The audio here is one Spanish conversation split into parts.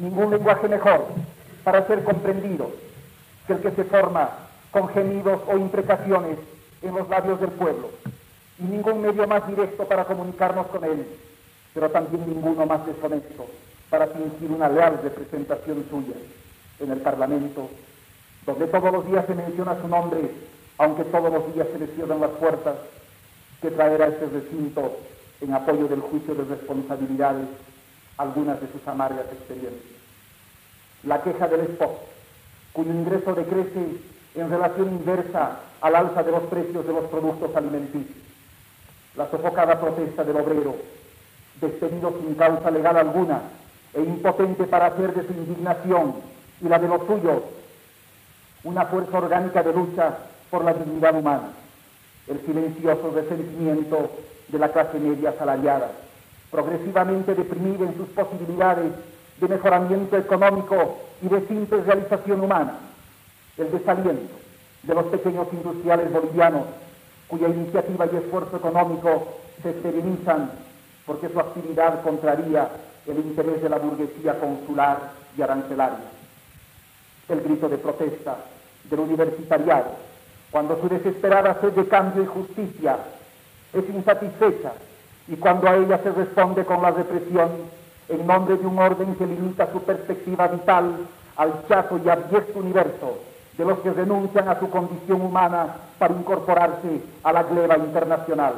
ningún lenguaje mejor para ser comprendido que el que se forma con gemidos o imprecaciones en los labios del pueblo, y ningún medio más directo para comunicarnos con él, pero también ninguno más deshonesto para fingir una leal representación suya en el Parlamento, donde todos los días se menciona su nombre, aunque todos los días se le cierran las puertas, que traerá este recinto en apoyo del juicio de responsabilidades algunas de sus amargas experiencias. La queja del esposo, cuyo ingreso decrece en relación inversa al alza de los precios de los productos alimenticios. La sofocada protesta del obrero, despedido sin causa legal alguna e impotente para hacer de su indignación y la de los suyos una fuerza orgánica de lucha por la dignidad humana. El silencioso resentimiento de la clase media asalariada, progresivamente deprimida en sus posibilidades de mejoramiento económico y de simple realización humana. El desaliento de los pequeños industriales bolivianos, cuya iniciativa y esfuerzo económico se esterilizan porque su actividad contraría el interés de la burguesía consular y arancelaria. El grito de protesta del universitariado, cuando su desesperada sed de cambio y justicia es insatisfecha y cuando a ella se responde con la represión en nombre de un orden que limita su perspectiva vital al chato y abyecto universo de los que renuncian a su condición humana para incorporarse a la gleba internacional.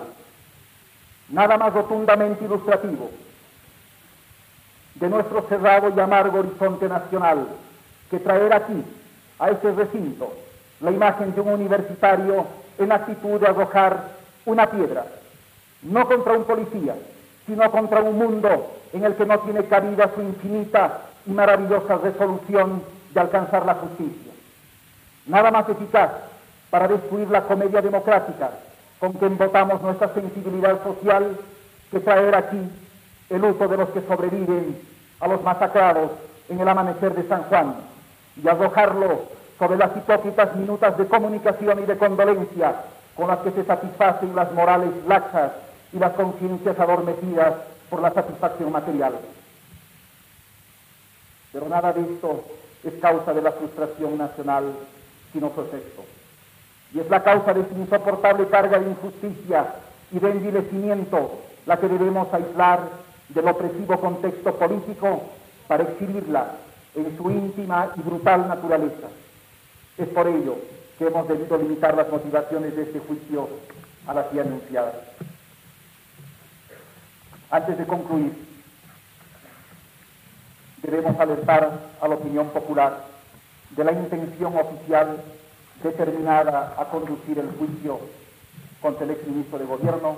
Nada más rotundamente ilustrativo de nuestro cerrado y amargo horizonte nacional que traer aquí, a este recinto, la imagen de un universitario en actitud de arrojar una piedra, no contra un policía, sino contra un mundo en el que no tiene cabida su infinita y maravillosa resolución de alcanzar la justicia. Nada más eficaz para destruir la comedia democrática con que embotamos nuestra sensibilidad social que traer aquí el luto de los que sobreviven a los masacrados en el amanecer de San Juan y arrojarlo sobre las hipócritas minutas de comunicación y de condolencia con las que se satisfacen las morales laxas y las conciencias adormecidas por la satisfacción material. Pero nada de esto es causa de la frustración nacional, sino su efecto. Y es la causa de su insoportable carga de injusticia y de envilecimiento la que debemos aislar del opresivo contexto político para exhibirla en su íntima y brutal naturaleza. Es por ello que hemos debido limitar las motivaciones de este juicio a las ya anunciadas. Antes de concluir, debemos alertar a la opinión popular de la intención oficial determinada a conducir el juicio contra el exministro de Gobierno,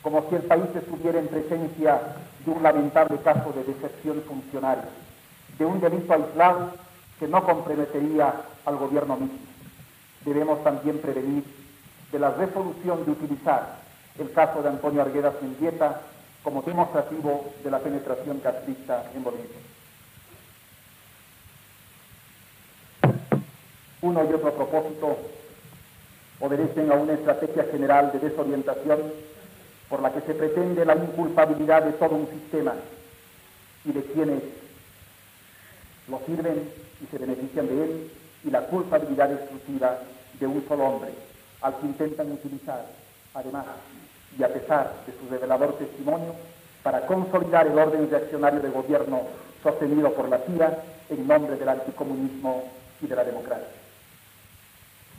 como si el país estuviera en presencia de un lamentable caso de decepción funcionaria, de un delito aislado que no comprometería al gobierno mismo. Debemos también prevenir de la resolución de utilizar el caso de Antonio Arguedas Mendieta como demostrativo de la penetración castrista en Bolivia. Uno y otro propósito obedecen a una estrategia general de desorientación por la que se pretende la inculpabilidad de todo un sistema y de quienes lo sirven y se benefician de él y la culpabilidad exclusiva de un solo hombre al que intentan utilizar, además y a pesar de su revelador testimonio, para consolidar el orden reaccionario de gobierno sostenido por la CIA en nombre del anticomunismo y de la democracia.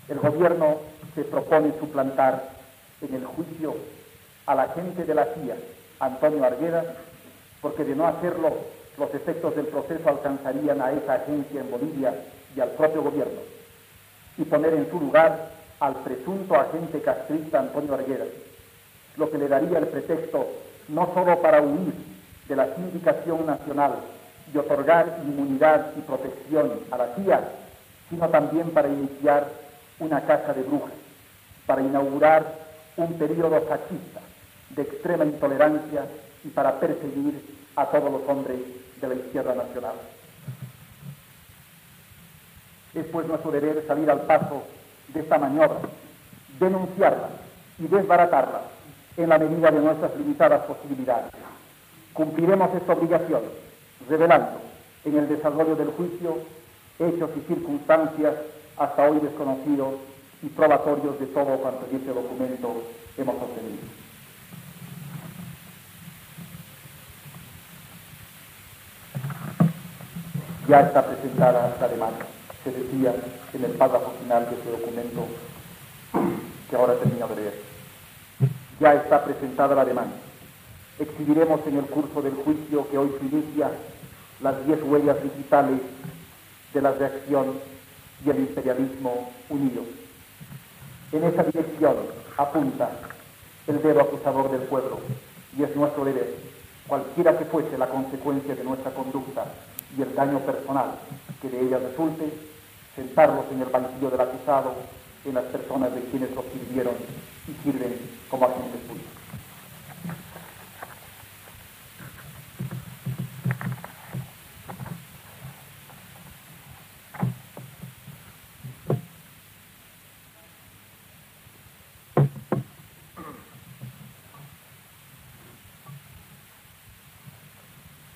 El gobierno se propone suplantar en el juicio al agente de la CIA, Antonio Argueda, porque de no hacerlo los efectos del proceso alcanzarían a esa agencia en Bolivia y al propio gobierno, y poner en su lugar al presunto agente castrista Antonio Argueda, lo que le daría el pretexto no solo para huir de la sindicación nacional y otorgar inmunidad y protección a la CIA, sino también para iniciar una caja de brujas, para inaugurar un periodo fascista de extrema intolerancia y para perseguir a todos los hombres de la izquierda nacional. Es pues nuestro deber salir al paso de esta maniobra, denunciarla y desbaratarla en la medida de nuestras limitadas posibilidades. Cumpliremos esta obligación revelando en el desarrollo del juicio hechos y circunstancias hasta hoy desconocidos y probatorios de todo cuanto en este documento hemos obtenido. Ya está presentada la demanda, se decía en el párrafo final de este documento que ahora termino de leer. Ya está presentada la demanda. Exhibiremos en el curso del juicio que hoy se inicia las diez huellas digitales de la reacción y el imperialismo unidos. En esa dirección apunta el dedo acusador del pueblo y es nuestro deber, cualquiera que fuese la consecuencia de nuestra conducta y el daño personal que de ella resulte, sentarlos en el banquillo del acusado en las personas de quienes los sirvieron y sirven como agentes públicos.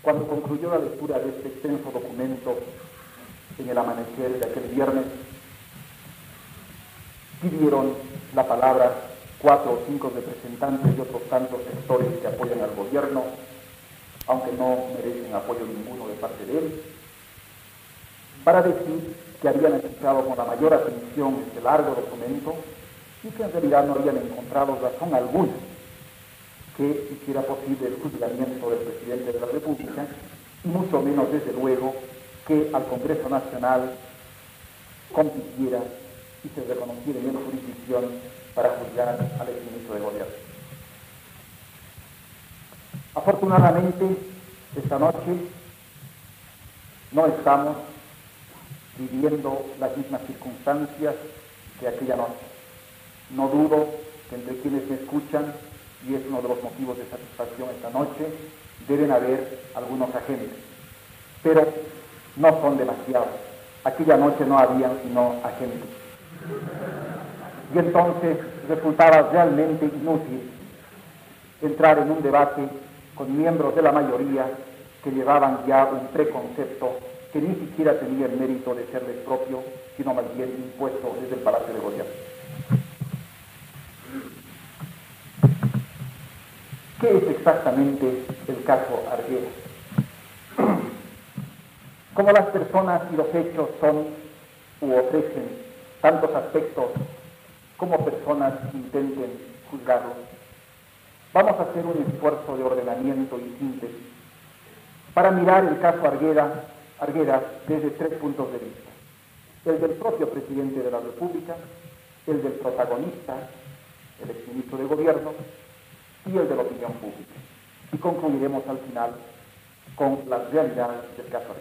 Cuando concluyó la lectura de este extenso documento en el amanecer de aquel viernes, pidieron la palabra cuatro o cinco representantes de otros tantos sectores que apoyan al gobierno, aunque no merecen apoyo ninguno de parte de él, para decir que habían escuchado con la mayor atención este largo documento y que en realidad no habían encontrado razón alguna que hiciera posible el juzgamiento del presidente de la República y mucho menos, desde luego, que al Congreso Nacional compitiera y se reconociera en jurisdicción para juzgar al exministro de gobierno. Afortunadamente, esta noche no estamos viviendo las mismas circunstancias que aquella noche. No dudo que entre quienes me escuchan y es uno de los motivos de satisfacción esta noche, deben haber algunos agentes, pero no son demasiados. Aquella noche no habían sino agentes. Y entonces resultaba realmente inútil entrar en un debate con miembros de la mayoría que llevaban ya un preconcepto que ni siquiera tenía el mérito de serles propio, sino más bien impuesto desde el Palacio de Gobierno. ¿Qué es exactamente el caso Arguera? Como las personas y los hechos son u ofrecen tantos aspectos como personas intenten juzgarlos, vamos a hacer un esfuerzo de ordenamiento y síntesis para mirar el caso Arguera desde tres puntos de vista. El del propio presidente de la República, el del protagonista, el exministro de Gobierno, y el de la opinión pública. Y concluiremos al final con las realidades del caso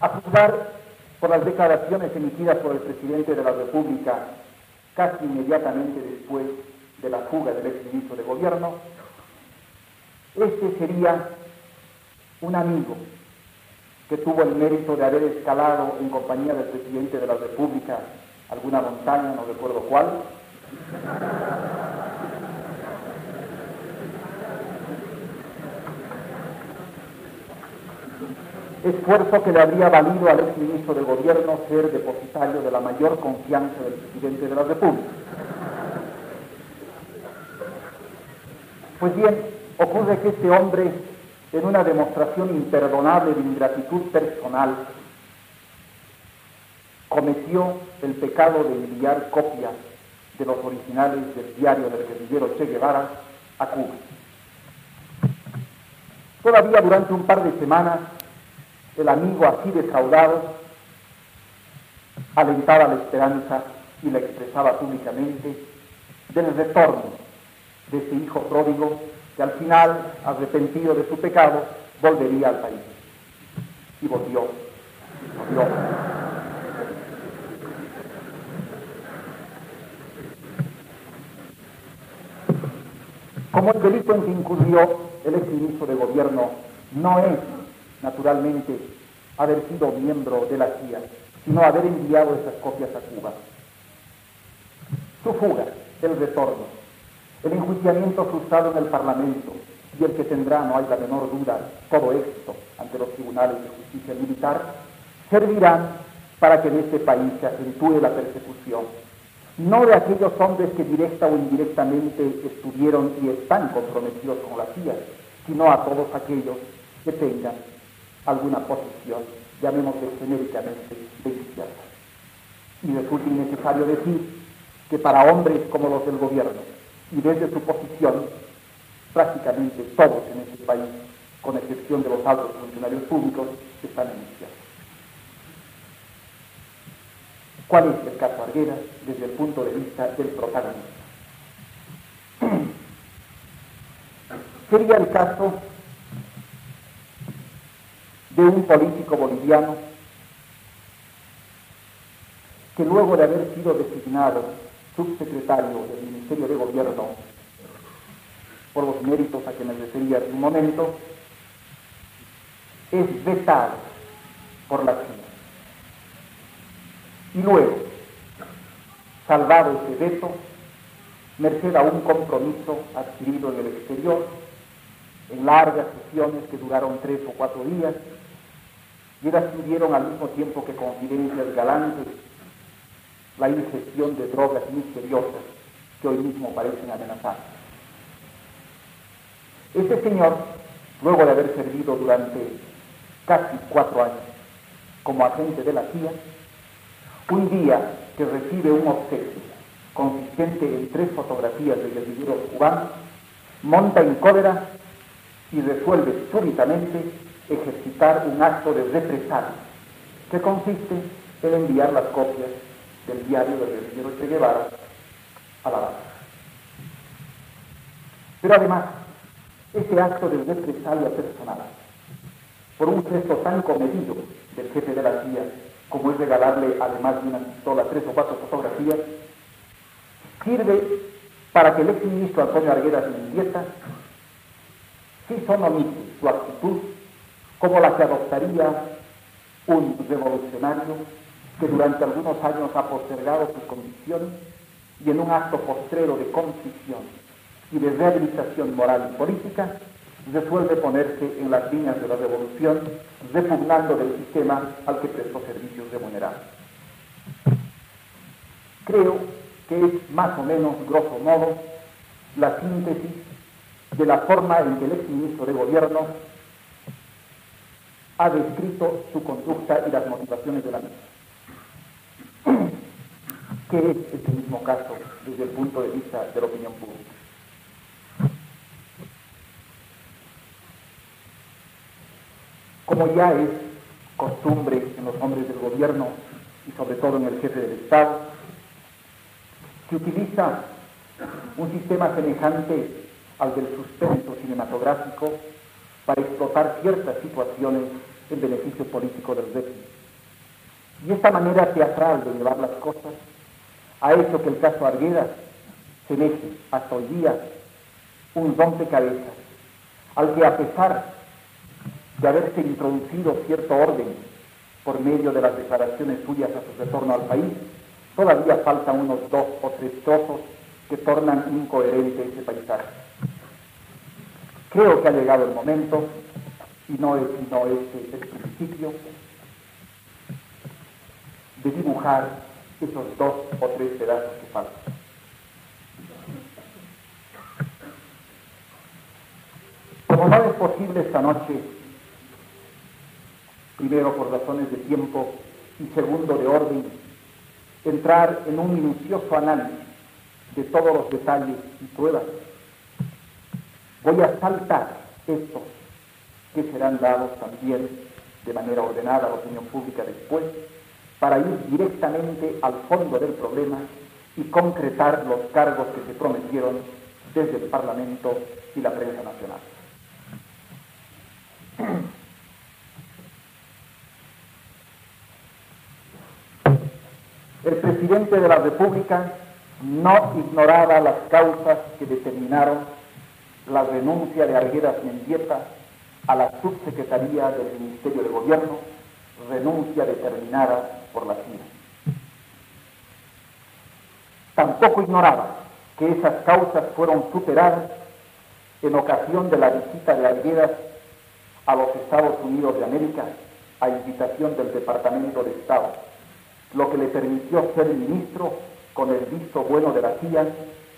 A juzgar por las declaraciones emitidas por el presidente de la República casi inmediatamente después de la fuga del exministro de Gobierno, este sería un amigo que tuvo el mérito de haber escalado en compañía del presidente de la República alguna montaña, no recuerdo cuál, esfuerzo que le habría valido al exministro de Gobierno ser depositario de la mayor confianza del presidente de la República. Pues bien, ocurre que este hombre, en una demostración imperdonable de ingratitud personal, cometió el pecado de enviar copias de los originales del diario del guerrillero Che Guevara a Cuba. Todavía durante un par de semanas, el amigo así defraudado alentaba la esperanza y la expresaba públicamente del retorno de ese hijo pródigo que al final, arrepentido de su pecado, volvería al país. Y volvió, volvió. Como el delito en que incurrió el exministro de gobierno no es, naturalmente, haber sido miembro de la CIA, sino haber enviado esas copias a Cuba. Su fuga, el retorno, el enjuiciamiento frustrado en el Parlamento y el que tendrá, no hay la menor duda, todo éxito ante los tribunales de justicia militar, servirán para que en este país se acentúe la persecución, no de aquellos hombres que directa o indirectamente estuvieron y están comprometidos con la CIA, sino a todos aquellos que tengan alguna posición, llamémosle genéricamente, de izquierda. Y resulta innecesario decir que para hombres como los del gobierno, y desde su posición, prácticamente todos en este país, con excepción de los altos funcionarios públicos, están en izquierda. ¿Cuál es el caso Arguera desde el punto de vista del protagonista? Sería el caso de un político boliviano que luego de haber sido designado subsecretario del Ministerio de Gobierno por los méritos a que me refería hace un momento, es vetado por la China. Y luego, salvado ese veto, merced a un compromiso adquirido en el exterior, en largas sesiones que duraron tres o cuatro días, y ellas tuvieron al mismo tiempo que confidencias galantes la ingestión de drogas misteriosas que hoy mismo parecen amenazar. Este señor, luego de haber servido durante casi cuatro años como agente de la CIA, un día que recibe un obsequio consistente en tres fotografías de guerrilleros cubanos, monta en cólera y resuelve súbitamente ejercitar un acto de represalia que consiste en enviar las copias del diario del guerrillero Che Guevara a la base. Pero además, ese acto de represalia personal, por un gesto tan comedido del jefe de la CIA, como es regalarle además de una pistola tres o cuatro fotografías, sirve para que el exministro Antonio Arguedas Mendieta sí sonomite su actitud como la que adoptaría un revolucionario que durante algunos años ha postergado sus condiciones y en un acto postrero de contrición y de rehabilitación moral y política, resuelve ponerse en las líneas de la revolución, repugnando del sistema al que prestó servicios remunerados. Creo que es más o menos, grosso modo, la síntesis de la forma en que el exministro de Gobierno ha descrito su conducta y las motivaciones de la misma. ¿Qué es este mismo caso desde el punto de vista de la opinión pública? Como ya es costumbre en los hombres del gobierno y sobre todo en el jefe del Estado, se utiliza un sistema semejante al del suspenso cinematográfico para explotar ciertas situaciones en beneficio político del régimen. Y esta manera teatral de llevar las cosas ha hecho que el caso Arguedas semeje hasta hoy día un rompecabezas al que a pesar de haberse introducido cierto orden por medio de las declaraciones suyas a su retorno al país, todavía faltan unos dos o tres trozos que tornan incoherente ese paisaje. Creo que ha llegado el momento, y no es sino este el principio, de dibujar esos dos o tres pedazos que faltan. Como no es posible esta noche primero por razones de tiempo y segundo de orden, entrar en un minucioso análisis de todos los detalles y pruebas. Voy a saltar estos que serán dados también de manera ordenada a la opinión pública después, para ir directamente al fondo del problema y concretar los cargos que se prometieron desde el Parlamento y la prensa nacional. El presidente de la República no ignoraba las causas que determinaron la renuncia de Arguedas Mendieta a la subsecretaría del Ministerio de Gobierno, renuncia determinada por la CIA. Tampoco ignoraba que esas causas fueron superadas en ocasión de la visita de Arguedas a los Estados Unidos de América a invitación del Departamento de Estado, lo que le permitió ser ministro con el visto bueno de la CIA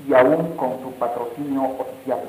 y aún con su patrocinio oficial.